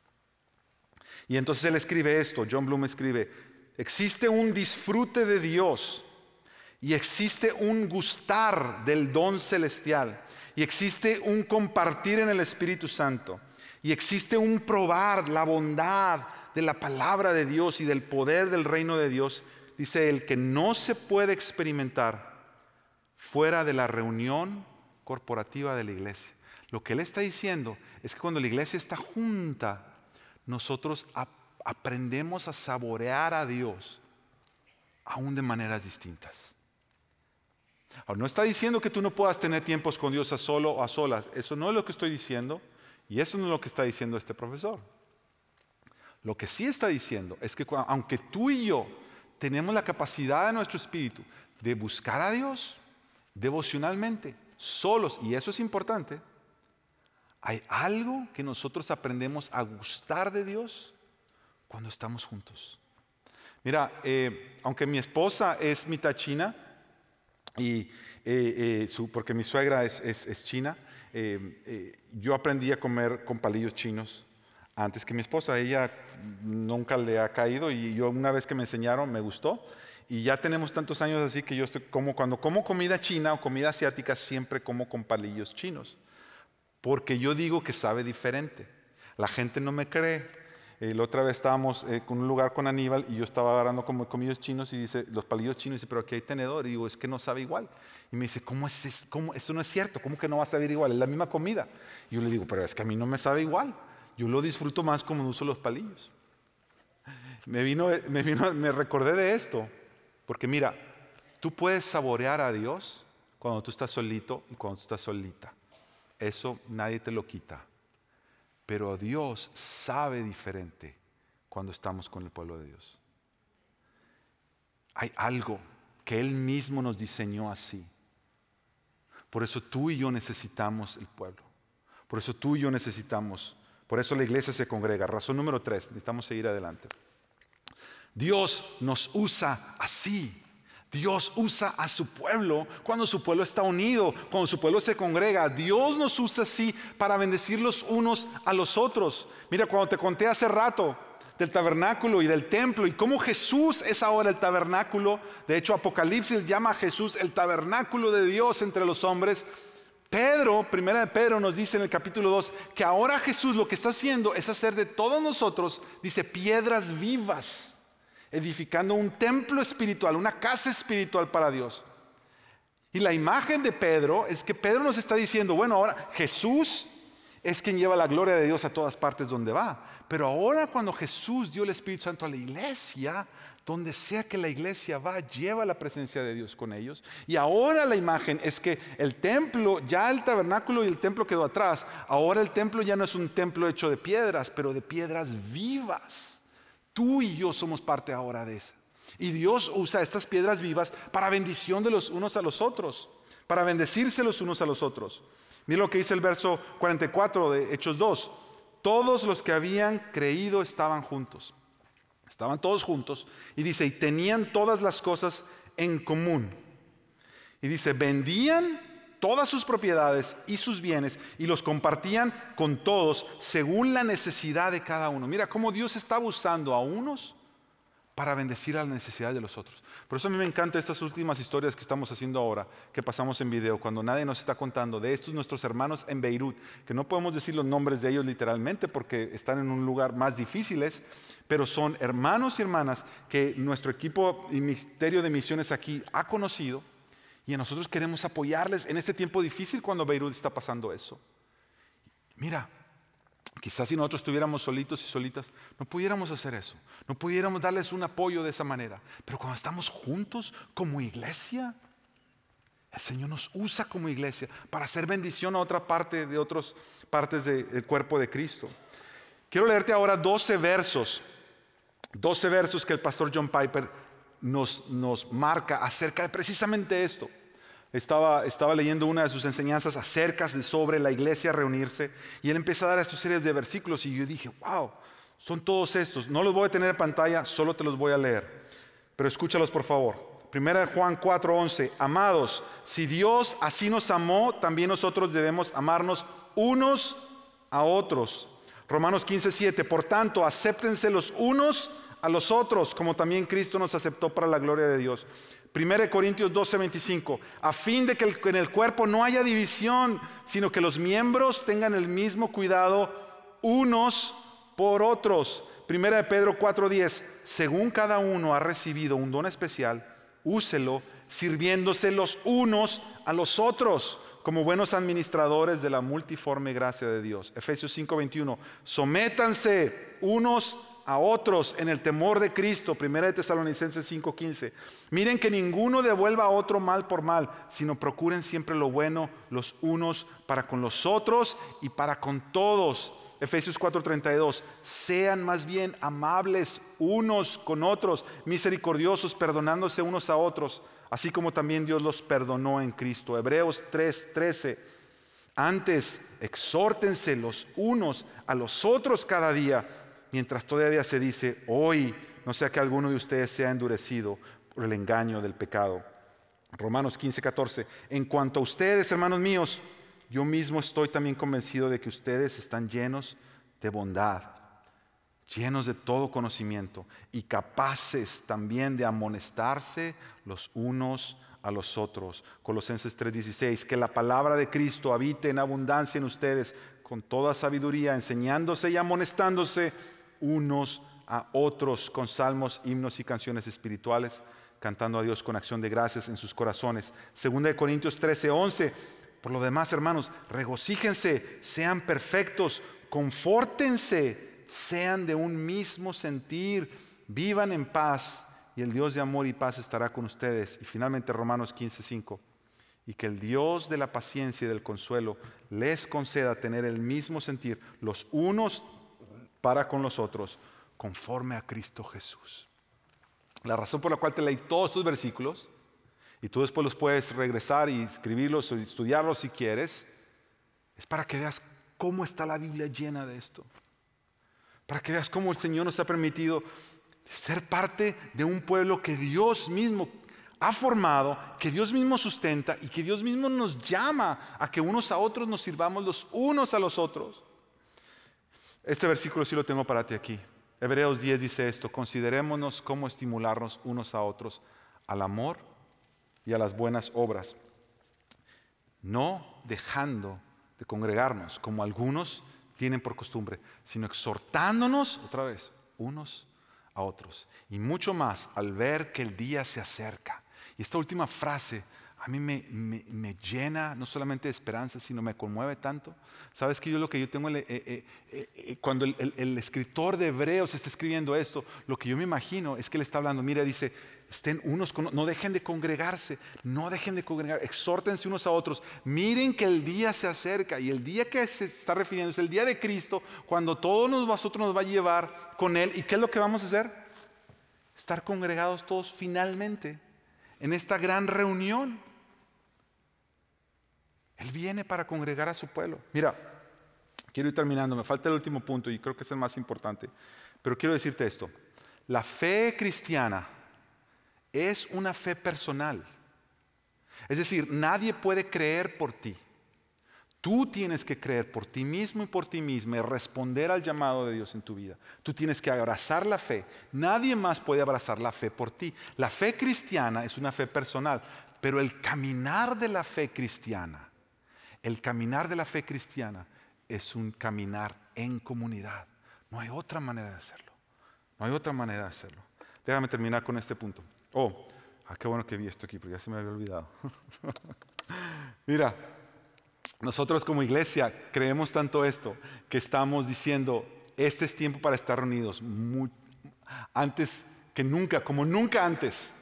Y entonces él escribe esto, John Bloom escribe, existe un disfrute de Dios y existe un gustar del don celestial. Y existe un compartir en el Espíritu Santo. Y existe un probar la bondad de la palabra de Dios y del poder del reino de Dios. Dice el que no se puede experimentar fuera de la reunión corporativa de la iglesia. Lo que él está diciendo es que cuando la iglesia está junta, nosotros aprendemos a saborear a Dios aún de maneras distintas. Ahora, no está diciendo que tú no puedas tener tiempos con Dios a solo o a solas. Eso no es lo que estoy diciendo y eso no es lo que está diciendo este profesor. Lo que sí está diciendo es que aunque tú y yo tenemos la capacidad de nuestro espíritu de buscar a Dios devocionalmente, solos, y eso es importante, hay algo que nosotros aprendemos a gustar de Dios cuando estamos juntos. Mira, eh, aunque mi esposa es mitad china, y, eh, eh, porque mi suegra es, china, eh, yo aprendí a comer con palillos chinos antes que mi esposa. Ella nunca le ha caído y yo una vez que me enseñaron me gustó. Y ya tenemos tantos años así que yo estoy como cuando como comida china o comida asiática siempre como con palillos chinos. Porque yo digo que sabe diferente. La gente no me cree. Eh, la otra vez estábamos en un lugar con Aníbal y yo estaba agarrando como comillos chinos y dice, los palillos chinos, y dice, pero aquí hay tenedor. Y digo, es que no sabe igual. Y me dice, ¿cómo es eso? ¿Cómo? Eso no es cierto. ¿Cómo que no va a saber igual? Es la misma comida. Y yo le digo, pero es que a mí no me sabe igual. Yo lo disfruto más como uso los palillos. Me vino, me vino, me recordé de esto, porque mira, tú puedes saborear a Dios cuando tú estás solito y cuando tú estás solita. Eso nadie te lo quita. Pero Dios sabe diferente cuando estamos con el pueblo de Dios. Hay algo que Él mismo nos diseñó así. Por eso tú y yo necesitamos el pueblo. Por eso tú y yo necesitamos. Por eso la iglesia se congrega. Razón número tres, necesitamos seguir adelante. Dios nos usa así. Dios usa a su pueblo cuando su pueblo está unido, cuando su pueblo se congrega. Dios nos usa así para bendecir los unos a los otros. Mira, cuando te conté hace rato del tabernáculo y del templo y cómo Jesús es ahora el tabernáculo, de hecho Apocalipsis llama a Jesús el tabernáculo de Dios entre los hombres. Pedro, primera de Pedro nos dice en el capítulo 2 que ahora Jesús lo que está haciendo es hacer de todos nosotros, dice, piedras vivas edificando un templo espiritual, una casa espiritual para Dios. Y la imagen de Pedro es que Pedro nos está diciendo, bueno, ahora Jesús es quien lleva la gloria de Dios a todas partes donde va. Pero ahora cuando Jesús dio el Espíritu Santo a la iglesia, donde sea que la iglesia va, lleva la presencia de Dios con ellos. Y ahora la imagen es que el templo, ya el tabernáculo y el templo quedó atrás. Ahora el templo ya no es un templo hecho de piedras, pero de piedras vivas. Tú y yo somos parte ahora de eso. Y Dios usa estas piedras vivas para bendición de los unos a los otros, para bendecirse los unos a los otros. Mira lo que dice el verso 44 de Hechos 2. Todos los que habían creído estaban juntos. Estaban todos juntos. Y dice, y tenían todas las cosas en común. Y dice, vendían todas sus propiedades y sus bienes y los compartían con todos según la necesidad de cada uno. Mira cómo Dios está usando a unos para bendecir a la necesidad de los otros. Por eso a mí me encantan estas últimas historias que estamos haciendo ahora, que pasamos en video, cuando nadie nos está contando de estos nuestros hermanos en Beirut, que no podemos decir los nombres de ellos literalmente porque están en un lugar más difíciles, pero son hermanos y hermanas que nuestro equipo y Ministerio de Misiones aquí ha conocido y nosotros queremos apoyarles en este tiempo difícil cuando Beirut está pasando eso. Mira, quizás si nosotros estuviéramos solitos y solitas, no pudiéramos hacer eso. No pudiéramos darles un apoyo de esa manera. Pero cuando estamos juntos como iglesia, el Señor nos usa como iglesia para hacer bendición a otra parte de otras partes del cuerpo de Cristo. Quiero leerte ahora 12 versos, 12 versos que el pastor John Piper nos, marca acerca de precisamente esto. Estaba, estaba, leyendo una de sus enseñanzas acerca de sobre la iglesia reunirse y él empieza a dar estas series de versículos y yo dije, wow, son todos estos. No los voy a tener en pantalla, solo te los voy a leer. Pero escúchalos por favor. Primera de Juan 4:11, amados, si Dios así nos amó, también nosotros debemos amarnos unos a otros. Romanos 15:7, por tanto, acéptense los unos a los otros, como también Cristo nos aceptó para la gloria de Dios. 1 Corintios 12, 25, a fin de que en el cuerpo no haya división, sino que los miembros tengan el mismo cuidado unos por otros. 1 de Pedro 4, 10, según cada uno ha recibido un don especial, úselo sirviéndose los unos a los otros como buenos administradores de la multiforme gracia de Dios. Efesios 5, 21, sométanse unos a otros en el temor de Cristo. Primera de Tesalonicenses 5:15. Miren que ninguno devuelva a otro mal por mal, sino procuren siempre lo bueno los unos para con los otros y para con todos. Efesios 4:32. Sean más bien amables unos con otros, misericordiosos, perdonándose unos a otros, así como también Dios los perdonó en Cristo. Hebreos 3:13. Antes, exhórtense los unos a los otros cada día mientras todavía se dice, hoy no sea que alguno de ustedes sea endurecido por el engaño del pecado. Romanos 15, 14. En cuanto a ustedes, hermanos míos, yo mismo estoy también convencido de que ustedes están llenos de bondad, llenos de todo conocimiento y capaces también de amonestarse los unos a los otros. Colosenses 3:16, que la palabra de Cristo habite en abundancia en ustedes con toda sabiduría, enseñándose y amonestándose unos a otros con salmos, himnos y canciones espirituales, cantando a Dios con acción de gracias en sus corazones. Segunda de Corintios 13, 11. Por lo demás, hermanos, regocíjense, sean perfectos, confórtense, sean de un mismo sentir, vivan en paz y el Dios de amor y paz estará con ustedes. Y finalmente Romanos 15, 5 y que el Dios de la paciencia y del consuelo les conceda tener el mismo sentir los unos para con los otros, conforme a Cristo Jesús. La razón por la cual te leí todos estos versículos, y tú después los puedes regresar y escribirlos o estudiarlos si quieres, es para que veas cómo está la Biblia llena de esto. Para que veas cómo el Señor nos ha permitido ser parte de un pueblo que Dios mismo ha formado, que Dios mismo sustenta y que Dios mismo nos llama a que unos a otros nos sirvamos los unos a los otros. Este versículo sí lo tengo para ti aquí. Hebreos 10 dice esto, considerémonos cómo estimularnos unos a otros al amor y a las buenas obras, no dejando de congregarnos como algunos tienen por costumbre, sino exhortándonos otra vez unos a otros. Y mucho más al ver que el día se acerca. Y esta última frase a mí me, llena no solamente de esperanza, sino me conmueve tanto. Sabes que yo lo que yo tengo, eh, eh, eh, cuando el, escritor de Hebreos está escribiendo esto, lo que yo me imagino es que él está hablando, mira, dice, estén unos no dejen de congregarse, no dejen de congregar, exhórtense unos a otros, miren que el día se acerca y el día que se está refiriendo es el día de Cristo, cuando todos nosotros nos va a llevar con Él. ¿Y qué es lo que vamos a hacer? Estar congregados todos finalmente en esta gran reunión. Él viene para congregar a su pueblo. Mira, quiero ir terminando, me falta el último punto y creo que es el más importante, pero quiero decirte esto. La fe cristiana es una fe personal. Es decir, nadie puede creer por ti. Tú tienes que creer por ti mismo y por ti misma y responder al llamado de Dios en tu vida. Tú tienes que abrazar la fe. Nadie más puede abrazar la fe por ti. La fe cristiana es una fe personal, pero el caminar de la fe cristiana, el caminar de la fe cristiana es un caminar en comunidad. No hay otra manera de hacerlo. No hay otra manera de hacerlo. Déjame terminar con este punto. Oh, ah, qué bueno que vi esto aquí, porque ya se me había olvidado. Mira, nosotros como iglesia creemos tanto esto que estamos diciendo, este es tiempo para estar reunidos, antes que nunca, como nunca antes.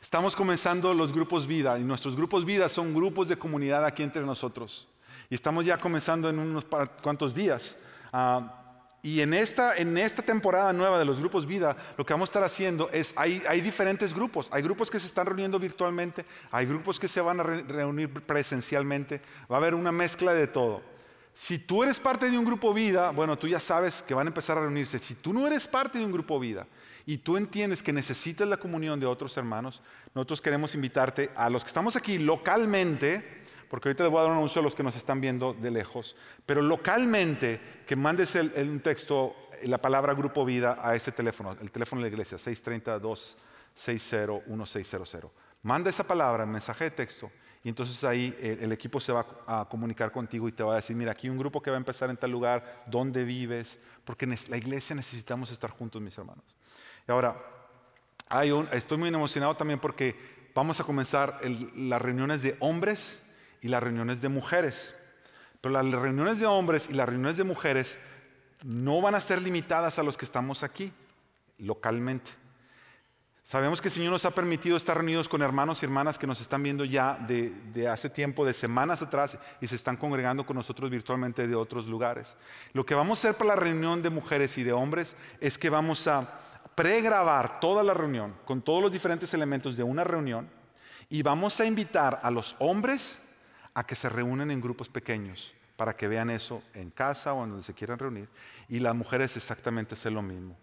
Estamos comenzando los grupos vida y nuestros grupos vida son grupos de comunidad aquí entre nosotros. Y estamos ya comenzando en unos cuantos días. Ah, y en esta, en esta temporada nueva de los grupos vida, lo que vamos a estar haciendo es, hay, hay diferentes grupos. Hay grupos que se están reuniendo virtualmente, hay grupos que se van a reunir presencialmente. Va a haber una mezcla de todo. Si tú eres parte de un grupo vida, bueno, tú ya sabes que van a empezar a reunirse. Si tú no eres parte de un grupo vida y tú entiendes que necesitas la comunión de otros hermanos, nosotros queremos invitarte a los que estamos aquí localmente porque ahorita les voy a dar un anuncio a los que nos están viendo de lejos, pero localmente que mandes el, un texto, la palabra Grupo Vida a este teléfono, el teléfono de la iglesia, 632-601600. Manda esa palabra, mensaje de texto, y entonces ahí el, equipo se va a comunicar contigo y te va a decir, mira, aquí hay un grupo que va a empezar en tal lugar, dónde vives, porque la iglesia necesitamos estar juntos, mis hermanos. Y ahora, estoy muy emocionado también porque vamos a comenzar las reuniones de hombres y las reuniones de mujeres. Pero las reuniones de hombres y las reuniones de mujeres no van a ser limitadas a los que estamos aquí, localmente. Sabemos que el Señor nos ha permitido estar reunidos con hermanos y hermanas que nos están viendo ya de, hace tiempo, de semanas atrás, y se están congregando con nosotros virtualmente de otros lugares. Lo que vamos a hacer para la reunión de mujeres y de hombres es que vamos a pregrabar toda la reunión con todos los diferentes elementos de una reunión y vamos a invitar a los hombres a que se reúnen en grupos pequeños para que vean eso en casa o en donde se quieran reunir. Y las mujeres exactamente hacen lo mismo.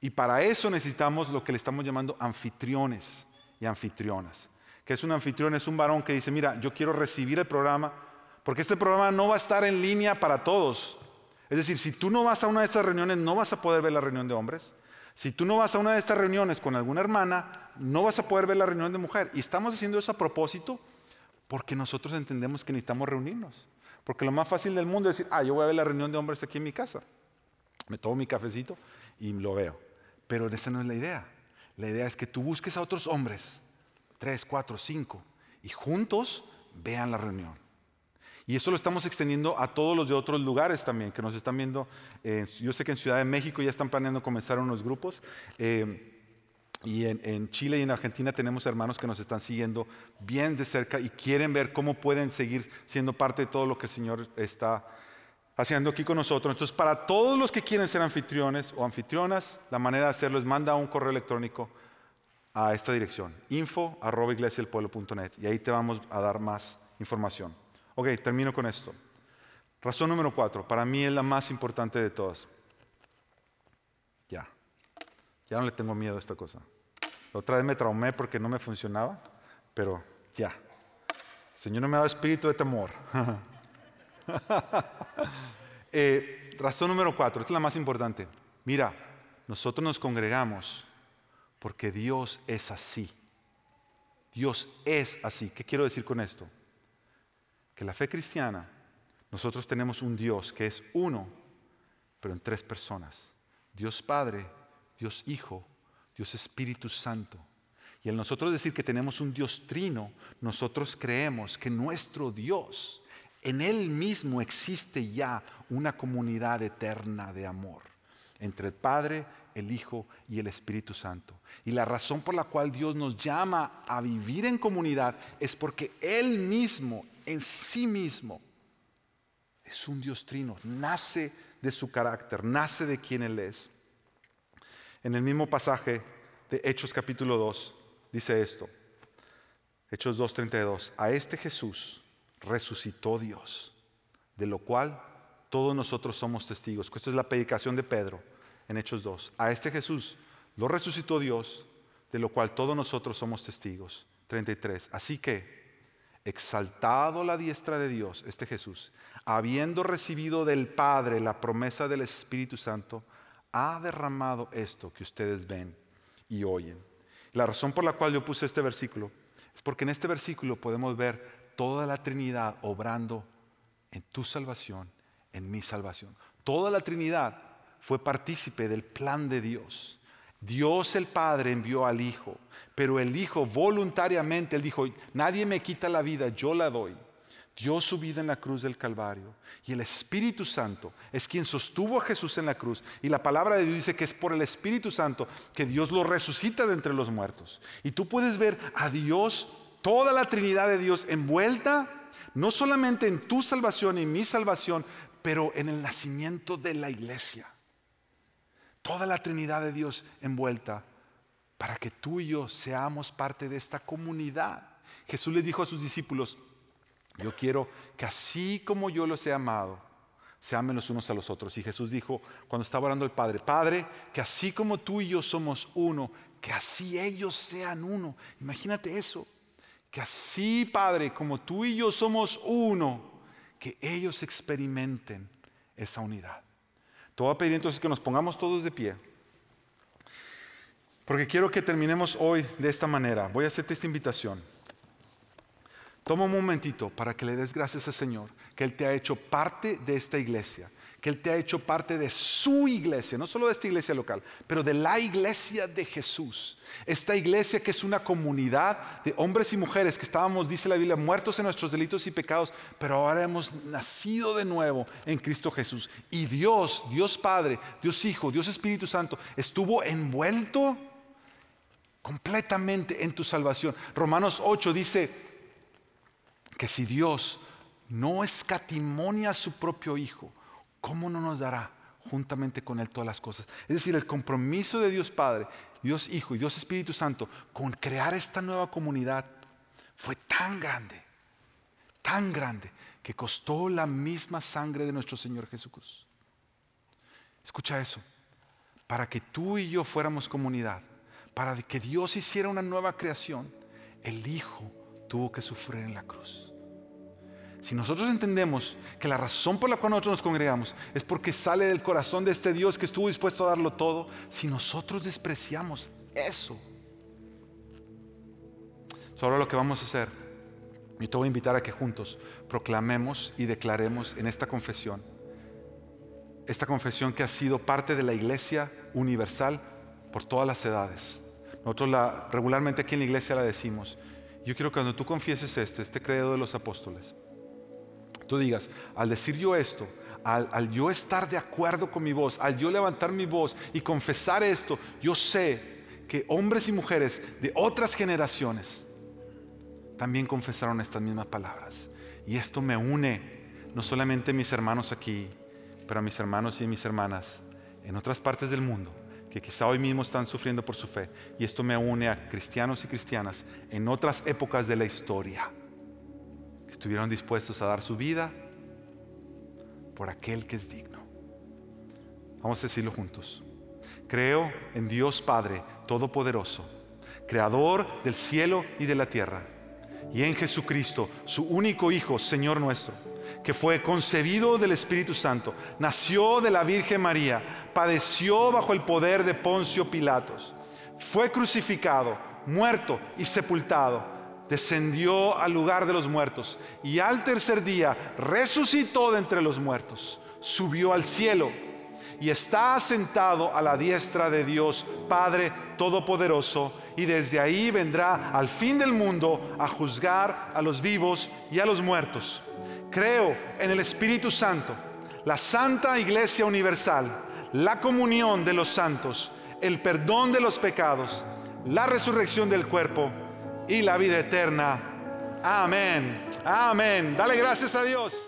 Y para eso necesitamos lo que le estamos llamando anfitriones y anfitrionas. Que es un anfitrión, es un varón que dice, mira, yo quiero recibir el programa, porque este programa no va a estar en línea para todos. Es decir, si tú no vas a una de estas reuniones, no vas a poder ver la reunión de hombres. Si tú no vas a una de estas reuniones con alguna hermana, no vas a poder ver la reunión de mujer. Y estamos haciendo eso a propósito porque nosotros entendemos que necesitamos reunirnos. Porque lo más fácil del mundo es decir, ah, yo voy a ver la reunión de hombres aquí en mi casa. Me tomo mi cafecito y lo veo. Pero esa no es la idea. La idea es que tú busques a otros hombres, tres, cuatro, cinco, y juntos vean la reunión. Y eso lo estamos extendiendo a todos los de otros lugares también, que nos están viendo. Eh, yo sé que en Ciudad de México ya están planeando comenzar unos grupos. Eh, y en, Chile y en Argentina tenemos hermanos que nos están siguiendo bien de cerca y quieren ver cómo pueden seguir siendo parte de todo lo que el Señor está haciendo aquí con nosotros. Entonces, para todos los que quieren ser anfitriones o anfitrionas, la manera de hacerlo es manda un correo electrónico a esta dirección, info arroba y ahí te vamos a dar más información. Ok, termino con esto. Razón número cuatro, para mí es la más importante de todas. Ya, ya no le tengo miedo a esta cosa. otra vez me traumé porque no me funcionaba, pero ya. Señor no me ha dado espíritu de temor. Eh, razón número cuatro, esta es la más importante. Mira, nosotros nos congregamos porque Dios es así. Dios es así. ¿Qué quiero decir con esto? Que la fe cristiana, nosotros tenemos un Dios que es uno, pero en tres personas. Dios Padre, Dios Hijo, Dios Espíritu Santo. Y al nosotros decir que tenemos un Dios trino, nosotros creemos que nuestro Dios en Él mismo existe ya una comunidad eterna de amor entre el Padre, el Hijo y el Espíritu Santo. Y la razón por la cual Dios nos llama a vivir en comunidad es porque Él mismo, en sí mismo, es un Dios trino, nace de su carácter, nace de quien Él es. En el mismo pasaje de Hechos capítulo 2 dice esto, Hechos 2.32, a este Jesús, resucitó Dios, de lo cual todos nosotros somos testigos. Esto es la predicación de Pedro en Hechos 2. A este Jesús lo resucitó Dios, de lo cual todos nosotros somos testigos. 33. Así que, exaltado la diestra de Dios, este Jesús, habiendo recibido del Padre la promesa del Espíritu Santo, ha derramado esto que ustedes ven y oyen. La razón por la cual yo puse este versículo es porque en este versículo podemos ver toda la Trinidad obrando en tu salvación, en mi salvación. Toda la Trinidad fue partícipe del plan de Dios. Dios el Padre envió al Hijo, pero el Hijo voluntariamente, él dijo, nadie me quita la vida, yo la doy. Dio su vida en la cruz del Calvario. Y el Espíritu Santo es quien sostuvo a Jesús en la cruz. Y la palabra de Dios dice que es por el Espíritu Santo que Dios lo resucita de entre los muertos. Y tú puedes ver a Dios toda la Trinidad de Dios envuelta, no solamente en tu salvación y mi salvación, pero en el nacimiento de la iglesia. Toda la Trinidad de Dios envuelta para que tú y yo seamos parte de esta comunidad. Jesús le dijo a sus discípulos, yo quiero que así como yo los he amado, se amen los unos a los otros. Y Jesús dijo, cuando estaba orando el Padre, Padre, que así como tú y yo somos uno, que así ellos sean uno. Imagínate eso. Que así, Padre, como tú y yo somos uno, que ellos experimenten esa unidad. Te voy a pedir entonces que nos pongamos todos de pie. Porque quiero que terminemos hoy de esta manera. Voy a hacerte esta invitación. Toma un momentito para que le des gracias al Señor, que Él te ha hecho parte de esta iglesia, Él te ha hecho parte de su iglesia, no solo de esta iglesia local, pero de la iglesia de Jesús. Esta iglesia que es una comunidad de hombres y mujeres que estábamos, dice la Biblia, muertos en nuestros delitos y pecados, pero ahora hemos nacido de nuevo en Cristo Jesús. Y Dios, Dios Padre, Dios Hijo, Dios Espíritu Santo, estuvo envuelto completamente en tu salvación. Romanos 8 dice que si Dios no escatimonia a su propio Hijo, ¿cómo no nos dará juntamente con Él todas las cosas? Es decir, el compromiso de Dios Padre, Dios Hijo y Dios Espíritu Santo con crear esta nueva comunidad fue tan grande, tan grande, que costó la misma sangre de nuestro Señor Jesús. Escucha eso, para que tú y yo fuéramos comunidad, para que Dios hiciera una nueva creación, el Hijo tuvo que sufrir en la cruz. Si nosotros entendemos que la razón por la cual nosotros nos congregamos es porque sale del corazón de este Dios que estuvo dispuesto a darlo todo, si nosotros despreciamos eso, ahora lo que vamos a hacer, yo te voy a invitar a que juntos proclamemos y declaremos en esta confesión esta confesión que ha sido parte de la iglesia universal por todas las edades. Nosotros la, regularmente aquí en la iglesia la decimos. Yo quiero que cuando tú confieses este, este credo de los apóstoles, tú digas, al decir yo esto, al, yo estar de acuerdo con mi voz, al yo levantar mi voz y confesar esto, yo sé que hombres y mujeres de otras generaciones también confesaron estas mismas palabras. Y esto me une no solamente a mis hermanos aquí, pero a mis hermanos y a mis hermanas en otras partes del mundo que quizá hoy mismo están sufriendo por su fe. Y esto me une a cristianos y cristianas en otras épocas de la historia que estuvieron dispuestos a dar su vida por aquel que es digno. Vamos a decirlo juntos. Creo en Dios Padre Todopoderoso, Creador del cielo y de la tierra, y en Jesucristo, su único Hijo, Señor nuestro, que fue concebido del Espíritu Santo, nació de la Virgen María, padeció bajo el poder de Poncio Pilatos, fue crucificado, muerto y sepultado, descendió al lugar de los muertos y al tercer día resucitó de entre los muertos, subió al cielo y está sentado a la diestra de Dios Padre Todopoderoso y desde ahí vendrá al fin del mundo a juzgar a los vivos y a los muertos. Creo en el Espíritu Santo, la Santa Iglesia Universal, la comunión de los santos, el perdón de los pecados, la resurrección del cuerpo y la vida eterna. Amén. Amén. Dale gracias a Dios.